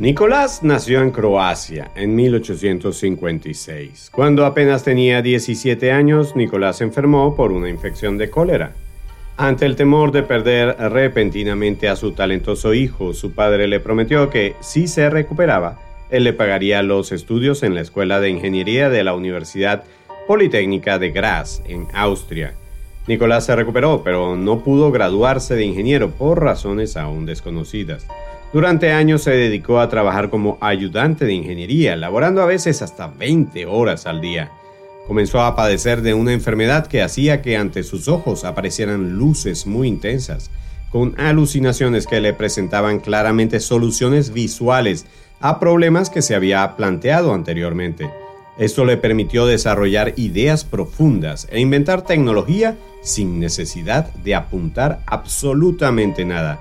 Nicolás nació en Croacia en 1856. Cuando apenas tenía 17 años, Nicolás se enfermó por una infección de cólera. Ante el temor de perder repentinamente a su talentoso hijo, su padre le prometió que, si se recuperaba, él le pagaría los estudios en la Escuela de Ingeniería de la Universidad Politécnica de Graz, en Austria. Nicolás se recuperó, pero no pudo graduarse de ingeniero por razones aún desconocidas. Durante años se dedicó a trabajar como ayudante de ingeniería, laborando a veces hasta 20 horas al día. Comenzó a padecer de una enfermedad que hacía que ante sus ojos aparecieran luces muy intensas, con alucinaciones que le presentaban claramente soluciones visuales a problemas que se había planteado anteriormente. Esto le permitió desarrollar ideas profundas e inventar tecnología sin necesidad de apuntar absolutamente nada,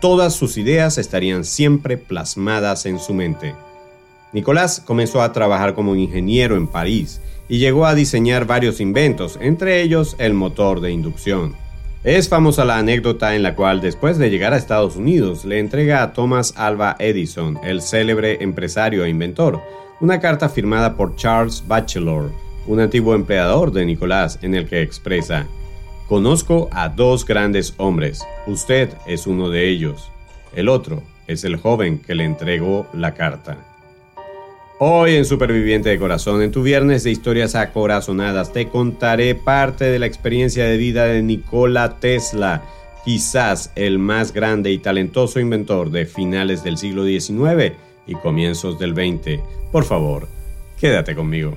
Todas sus ideas estarían siempre plasmadas en su mente. Nicolás comenzó a trabajar como ingeniero en París y llegó a diseñar varios inventos, entre ellos el motor de inducción. Es famosa la anécdota en la cual después de llegar a Estados Unidos le entrega a Thomas Alva Edison, el célebre empresario e inventor, una carta firmada por Charles Batchelor, un antiguo empleador de Nicolás, en el que expresa, Conozco a dos grandes hombres. Usted es uno de ellos. El otro es el joven que le entregó la carta. Hoy en Superviviente de Corazón, en tu viernes de historias acorazonadas, te contaré parte de la experiencia de vida de Nikola Tesla, quizás el más grande y talentoso inventor de finales del siglo XIX y comienzos del XX. Por favor, quédate conmigo.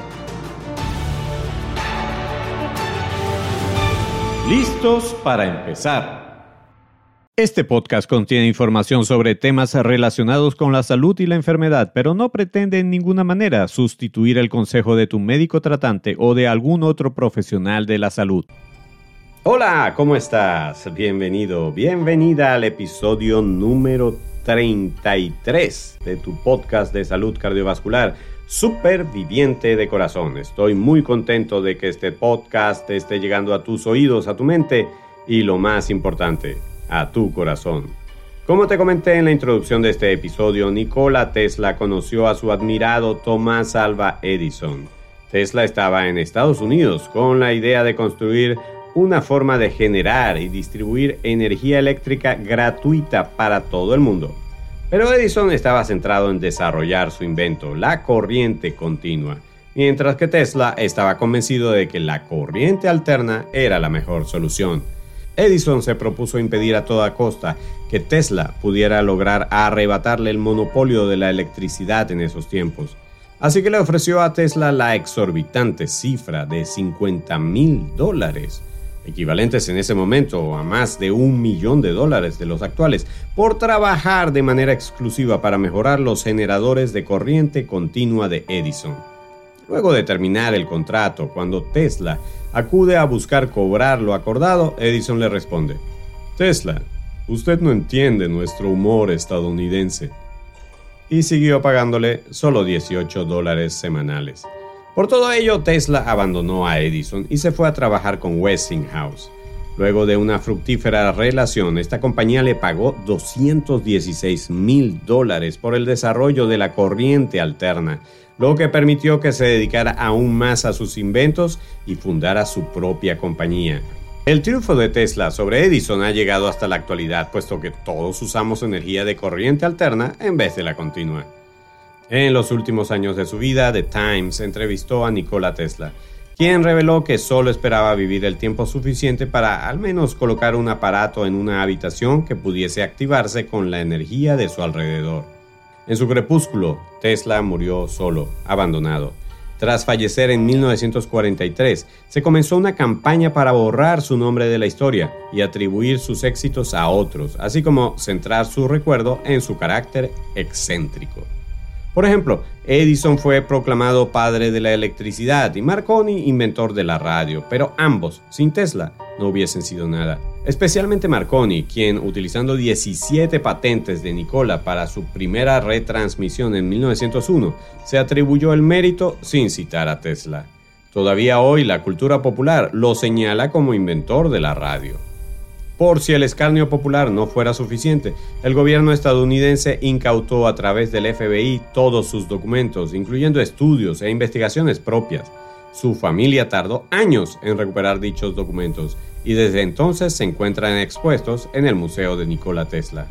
¿Listos para empezar? Este podcast contiene información sobre temas relacionados con la salud y la enfermedad, pero no pretende en ninguna manera sustituir el consejo de tu médico tratante o de algún otro profesional de la salud. Hola, ¿cómo estás? Bienvenido, bienvenida al episodio número 33 de tu podcast de salud cardiovascular superviviente de corazón. Estoy muy contento de que este podcast esté llegando a tus oídos, a tu mente y lo más importante, a tu corazón. Como te comenté en la introducción de este episodio, Nikola Tesla conoció a su admirado Thomas Alva Edison. Tesla estaba en Estados Unidos con la idea de construir una forma de generar y distribuir energía eléctrica gratuita para todo el mundo. Pero Edison estaba centrado en desarrollar su invento, la corriente continua, mientras que Tesla estaba convencido de que la corriente alterna era la mejor solución. Edison se propuso impedir a toda costa que Tesla pudiera lograr arrebatarle el monopolio de la electricidad en esos tiempos. Así que le ofreció a Tesla la exorbitante cifra de 50 mil dólares equivalentes en ese momento a más de un millón de dólares de los actuales, por trabajar de manera exclusiva para mejorar los generadores de corriente continua de Edison. Luego de terminar el contrato, cuando Tesla acude a buscar cobrar lo acordado, Edison le responde, Tesla, usted no entiende nuestro humor estadounidense. Y siguió pagándole solo 18 dólares semanales. Por todo ello, Tesla abandonó a Edison y se fue a trabajar con Westinghouse. Luego de una fructífera relación, esta compañía le pagó 216 mil dólares por el desarrollo de la corriente alterna, lo que permitió que se dedicara aún más a sus inventos y fundara su propia compañía. El triunfo de Tesla sobre Edison ha llegado hasta la actualidad, puesto que todos usamos energía de corriente alterna en vez de la continua. En los últimos años de su vida, The Times entrevistó a Nikola Tesla, quien reveló que solo esperaba vivir el tiempo suficiente para al menos colocar un aparato en una habitación que pudiese activarse con la energía de su alrededor. En su crepúsculo, Tesla murió solo, abandonado. Tras fallecer en 1943, se comenzó una campaña para borrar su nombre de la historia y atribuir sus éxitos a otros, así como centrar su recuerdo en su carácter excéntrico. Por ejemplo, Edison fue proclamado padre de la electricidad y Marconi inventor de la radio, pero ambos, sin Tesla, no hubiesen sido nada. Especialmente Marconi, quien, utilizando 17 patentes de Nicola para su primera retransmisión en 1901, se atribuyó el mérito sin citar a Tesla. Todavía hoy la cultura popular lo señala como inventor de la radio. Por si el escarnio popular no fuera suficiente, el gobierno estadounidense incautó a través del FBI todos sus documentos, incluyendo estudios e investigaciones propias. Su familia tardó años en recuperar dichos documentos y desde entonces se encuentran expuestos en el Museo de Nikola Tesla.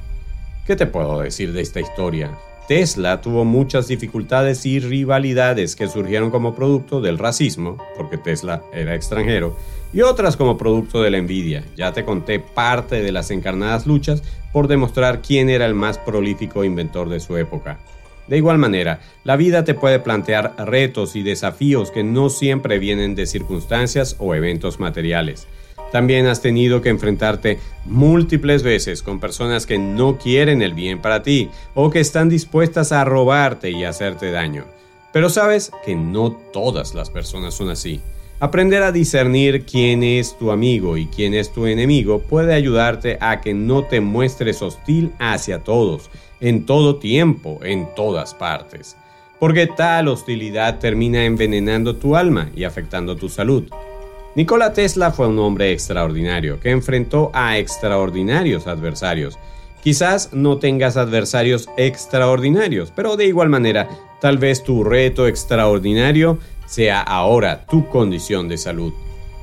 ¿Qué te puedo decir de esta historia? Tesla tuvo muchas dificultades y rivalidades que surgieron como producto del racismo, porque Tesla era extranjero, y otras como producto de la envidia. Ya te conté parte de las encarnadas luchas por demostrar quién era el más prolífico inventor de su época. De igual manera, la vida te puede plantear retos y desafíos que no siempre vienen de circunstancias o eventos materiales. También has tenido que enfrentarte múltiples veces con personas que no quieren el bien para ti o que están dispuestas a robarte y hacerte daño. Pero sabes que no todas las personas son así. Aprender a discernir quién es tu amigo y quién es tu enemigo puede ayudarte a que no te muestres hostil hacia todos, en todo tiempo, en todas partes. Porque tal hostilidad termina envenenando tu alma y afectando tu salud. Nikola Tesla fue un hombre extraordinario que enfrentó a extraordinarios adversarios. Quizás no tengas adversarios extraordinarios, pero de igual manera, tal vez tu reto extraordinario sea ahora tu condición de salud.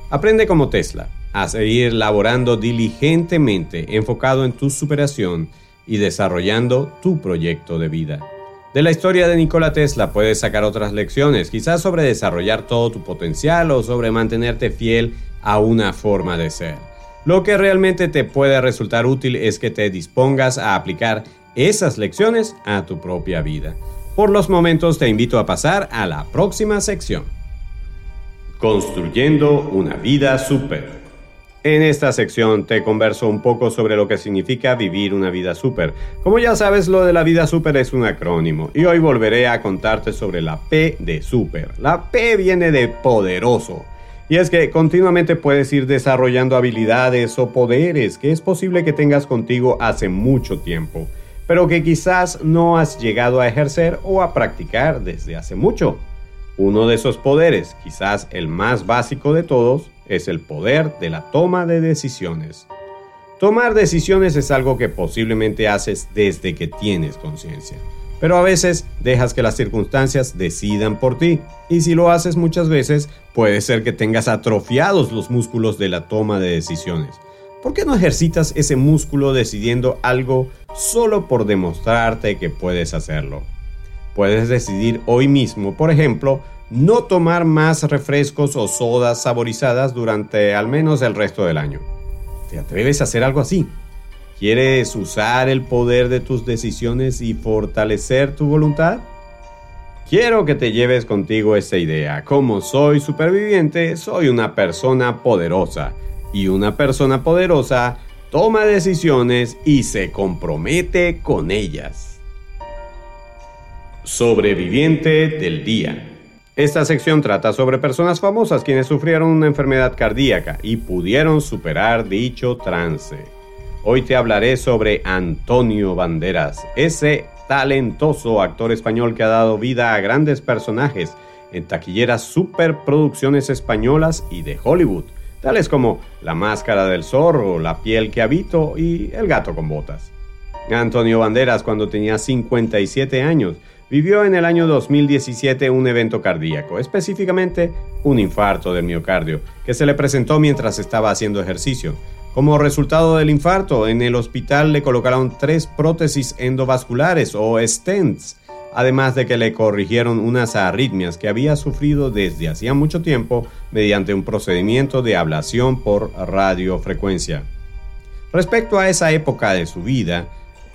Aprende como Tesla a seguir laborando diligentemente enfocado en tu superación y desarrollando tu proyecto de vida. De la historia de Nikola Tesla puedes sacar otras lecciones, quizás sobre desarrollar todo tu potencial o sobre mantenerte fiel a una forma de ser. Lo que realmente te puede resultar útil es que te dispongas a aplicar esas lecciones a tu propia vida. Por los momentos te invito a pasar a la próxima sección. Construyendo una vida súper. En esta sección te converso un poco sobre lo que significa vivir una vida súper. Como ya sabes, lo de la vida súper es un acrónimo y hoy volveré a contarte sobre la P de súper. La P viene de poderoso. Y es que continuamente puedes ir desarrollando habilidades o poderes que es posible que tengas contigo hace mucho tiempo pero que quizás no has llegado a ejercer o a practicar desde hace mucho. Uno de esos poderes, quizás el más básico de todos, es el poder de la toma de decisiones. Tomar decisiones es algo que posiblemente haces desde que tienes conciencia, pero a veces dejas que las circunstancias decidan por ti, y si lo haces muchas veces, puede ser que tengas atrofiados los músculos de la toma de decisiones, ¿Por qué no ejercitas ese músculo decidiendo algo solo por demostrarte que puedes hacerlo? Puedes decidir hoy mismo, por ejemplo, no tomar más refrescos o sodas saborizadas durante al menos el resto del año. ¿Te atreves a hacer algo así? ¿Quieres usar el poder de tus decisiones y fortalecer tu voluntad? Quiero que te lleves contigo esa idea. Como soy superviviente, soy una persona poderosa y una persona poderosa toma decisiones y se compromete con ellas. Sobreviviente del día. Esta sección trata sobre personas famosas quienes sufrieron una enfermedad cardíaca y pudieron superar dicho trance. Hoy te hablaré sobre Antonio Banderas, ese talentoso actor español que ha dado vida a grandes personajes en taquilleras superproducciones españolas y de Hollywood tales como La máscara del zorro, La piel que habito y El gato con botas. Antonio Banderas, cuando tenía 57 años, vivió en el año 2017 un evento cardíaco, específicamente un infarto del miocardio, que se le presentó mientras estaba haciendo ejercicio. Como resultado del infarto, en el hospital le colocaron tres prótesis endovasculares o stents, además de que le corrigieron unas arritmias que había sufrido desde hacía mucho tiempo mediante un procedimiento de ablación por radiofrecuencia. Respecto a esa época de su vida,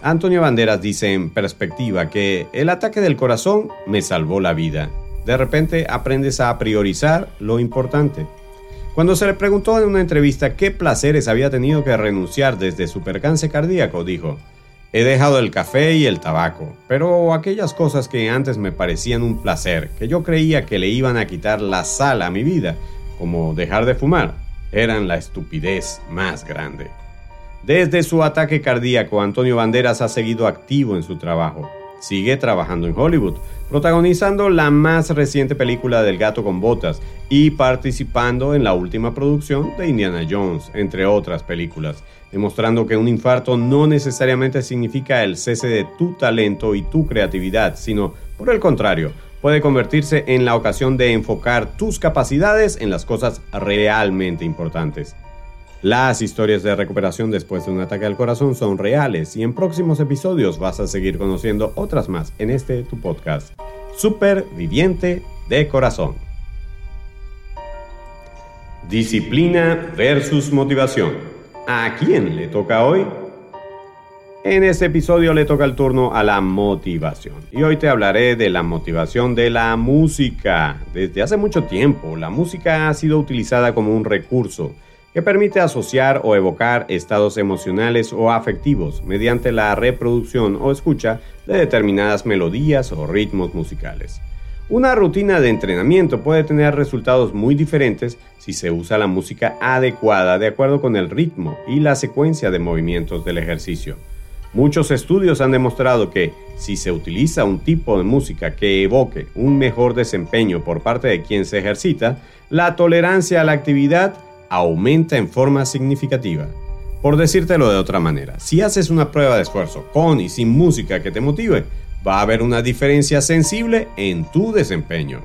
Antonio Banderas dice en perspectiva que el ataque del corazón me salvó la vida. De repente aprendes a priorizar lo importante. Cuando se le preguntó en una entrevista qué placeres había tenido que renunciar desde su percance cardíaco, dijo, He dejado el café y el tabaco, pero aquellas cosas que antes me parecían un placer, que yo creía que le iban a quitar la sal a mi vida, como dejar de fumar, eran la estupidez más grande. Desde su ataque cardíaco, Antonio Banderas ha seguido activo en su trabajo. Sigue trabajando en Hollywood, protagonizando la más reciente película del gato con botas y participando en la última producción de Indiana Jones, entre otras películas, demostrando que un infarto no necesariamente significa el cese de tu talento y tu creatividad, sino, por el contrario, puede convertirse en la ocasión de enfocar tus capacidades en las cosas realmente importantes. Las historias de recuperación después de un ataque al corazón son reales y en próximos episodios vas a seguir conociendo otras más en este tu podcast, Superviviente de Corazón. Disciplina versus motivación. ¿A quién le toca hoy? En este episodio le toca el turno a la motivación. Y hoy te hablaré de la motivación de la música. Desde hace mucho tiempo, la música ha sido utilizada como un recurso que permite asociar o evocar estados emocionales o afectivos mediante la reproducción o escucha de determinadas melodías o ritmos musicales. Una rutina de entrenamiento puede tener resultados muy diferentes si se usa la música adecuada de acuerdo con el ritmo y la secuencia de movimientos del ejercicio. Muchos estudios han demostrado que si se utiliza un tipo de música que evoque un mejor desempeño por parte de quien se ejercita, la tolerancia a la actividad aumenta en forma significativa. Por decírtelo de otra manera, si haces una prueba de esfuerzo con y sin música que te motive, va a haber una diferencia sensible en tu desempeño.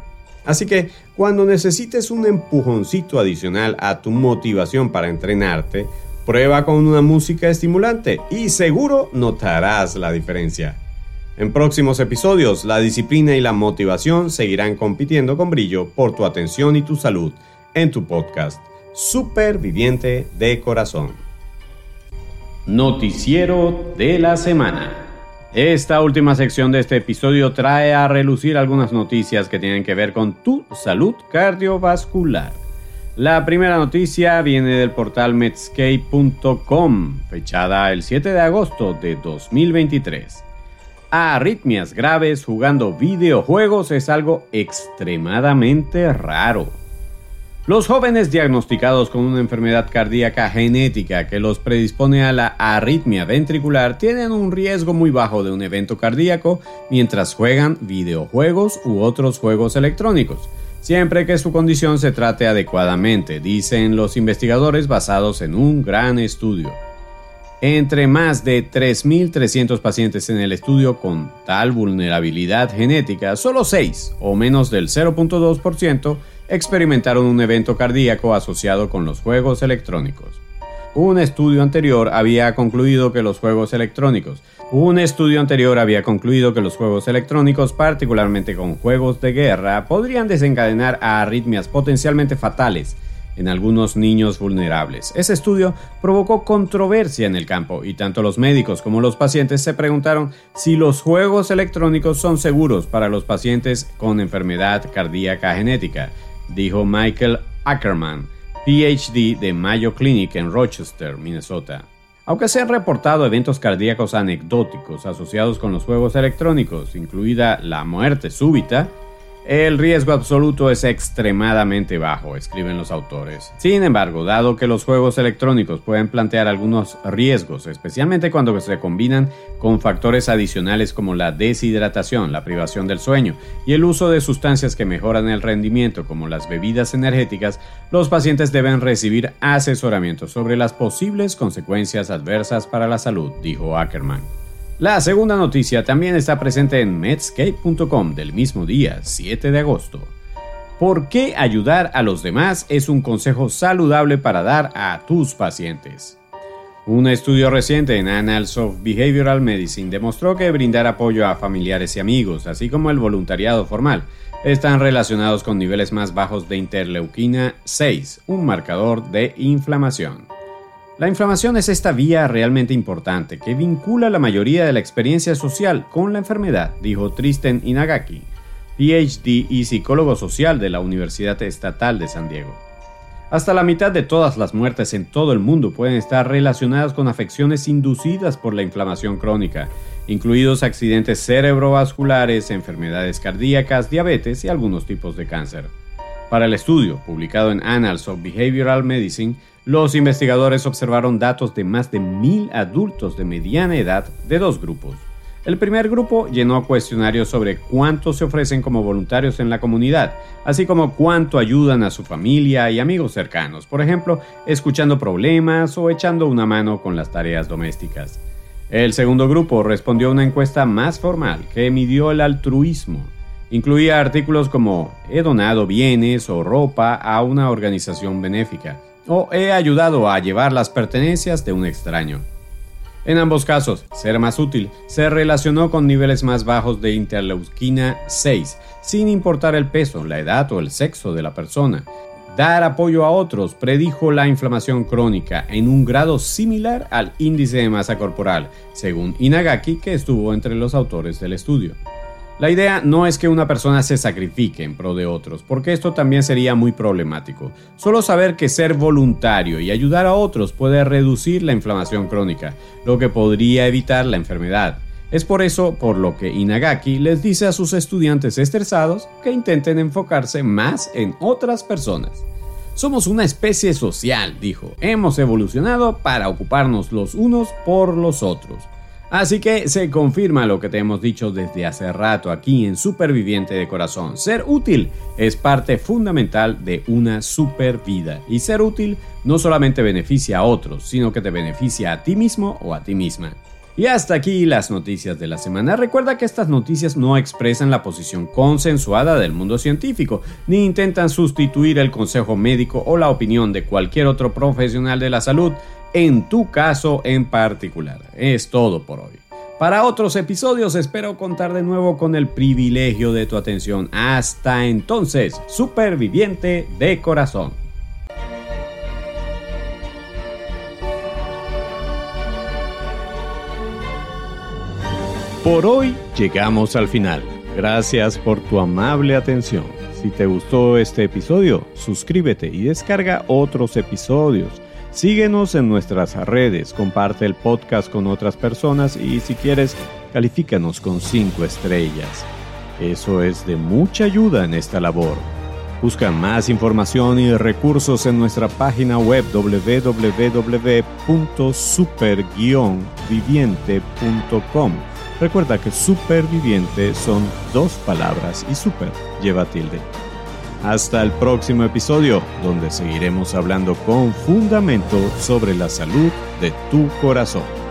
Así que cuando necesites un empujoncito adicional a tu motivación para entrenarte, prueba con una música estimulante y seguro notarás la diferencia. En próximos episodios, la disciplina y la motivación seguirán compitiendo con brillo por tu atención y tu salud en tu podcast superviviente de corazón. Noticiero de la semana. Esta última sección de este episodio trae a relucir algunas noticias que tienen que ver con tu salud cardiovascular. La primera noticia viene del portal medscape.com, fechada el 7 de agosto de 2023. Arritmias graves jugando videojuegos es algo extremadamente raro. Los jóvenes diagnosticados con una enfermedad cardíaca genética que los predispone a la arritmia ventricular tienen un riesgo muy bajo de un evento cardíaco mientras juegan videojuegos u otros juegos electrónicos, siempre que su condición se trate adecuadamente, dicen los investigadores basados en un gran estudio. Entre más de 3.300 pacientes en el estudio con tal vulnerabilidad genética, solo 6, o menos del 0.2%, experimentaron un evento cardíaco asociado con los juegos electrónicos. Un estudio anterior había concluido que los juegos electrónicos, un estudio anterior había concluido que los juegos electrónicos, particularmente con juegos de guerra, podrían desencadenar arritmias potencialmente fatales en algunos niños vulnerables. Ese estudio provocó controversia en el campo y tanto los médicos como los pacientes se preguntaron si los juegos electrónicos son seguros para los pacientes con enfermedad cardíaca genética dijo Michael Ackerman, PhD de Mayo Clinic en Rochester, Minnesota. Aunque se han reportado eventos cardíacos anecdóticos asociados con los juegos electrónicos, incluida la muerte súbita, el riesgo absoluto es extremadamente bajo, escriben los autores. Sin embargo, dado que los juegos electrónicos pueden plantear algunos riesgos, especialmente cuando se combinan con factores adicionales como la deshidratación, la privación del sueño y el uso de sustancias que mejoran el rendimiento como las bebidas energéticas, los pacientes deben recibir asesoramiento sobre las posibles consecuencias adversas para la salud, dijo Ackerman. La segunda noticia también está presente en medscape.com del mismo día, 7 de agosto. ¿Por qué ayudar a los demás es un consejo saludable para dar a tus pacientes? Un estudio reciente en Annals of Behavioral Medicine demostró que brindar apoyo a familiares y amigos, así como el voluntariado formal, están relacionados con niveles más bajos de interleuquina 6, un marcador de inflamación. La inflamación es esta vía realmente importante que vincula la mayoría de la experiencia social con la enfermedad, dijo Tristan Inagaki, PhD y psicólogo social de la Universidad Estatal de San Diego. Hasta la mitad de todas las muertes en todo el mundo pueden estar relacionadas con afecciones inducidas por la inflamación crónica, incluidos accidentes cerebrovasculares, enfermedades cardíacas, diabetes y algunos tipos de cáncer. Para el estudio, publicado en Annals of Behavioral Medicine, los investigadores observaron datos de más de mil adultos de mediana edad de dos grupos. El primer grupo llenó cuestionarios sobre cuánto se ofrecen como voluntarios en la comunidad, así como cuánto ayudan a su familia y amigos cercanos, por ejemplo, escuchando problemas o echando una mano con las tareas domésticas. El segundo grupo respondió a una encuesta más formal que midió el altruismo. Incluía artículos como he donado bienes o ropa a una organización benéfica o he ayudado a llevar las pertenencias de un extraño. En ambos casos, ser más útil se relacionó con niveles más bajos de interleuquina 6, sin importar el peso, la edad o el sexo de la persona. Dar apoyo a otros predijo la inflamación crónica en un grado similar al índice de masa corporal, según Inagaki, que estuvo entre los autores del estudio. La idea no es que una persona se sacrifique en pro de otros, porque esto también sería muy problemático. Solo saber que ser voluntario y ayudar a otros puede reducir la inflamación crónica, lo que podría evitar la enfermedad. Es por eso por lo que Inagaki les dice a sus estudiantes estresados que intenten enfocarse más en otras personas. Somos una especie social, dijo. Hemos evolucionado para ocuparnos los unos por los otros. Así que se confirma lo que te hemos dicho desde hace rato aquí en Superviviente de Corazón. Ser útil es parte fundamental de una super vida. Y ser útil no solamente beneficia a otros, sino que te beneficia a ti mismo o a ti misma. Y hasta aquí las noticias de la semana. Recuerda que estas noticias no expresan la posición consensuada del mundo científico, ni intentan sustituir el consejo médico o la opinión de cualquier otro profesional de la salud en tu caso en particular. Es todo por hoy. Para otros episodios espero contar de nuevo con el privilegio de tu atención. Hasta entonces, superviviente de corazón. Por hoy llegamos al final. Gracias por tu amable atención. Si te gustó este episodio, suscríbete y descarga otros episodios Síguenos en nuestras redes, comparte el podcast con otras personas y si quieres, califícanos con 5 estrellas. Eso es de mucha ayuda en esta labor. Busca más información y recursos en nuestra página web www.super-viviente.com. Recuerda que superviviente son dos palabras y super lleva tilde. Hasta el próximo episodio, donde seguiremos hablando con fundamento sobre la salud de tu corazón.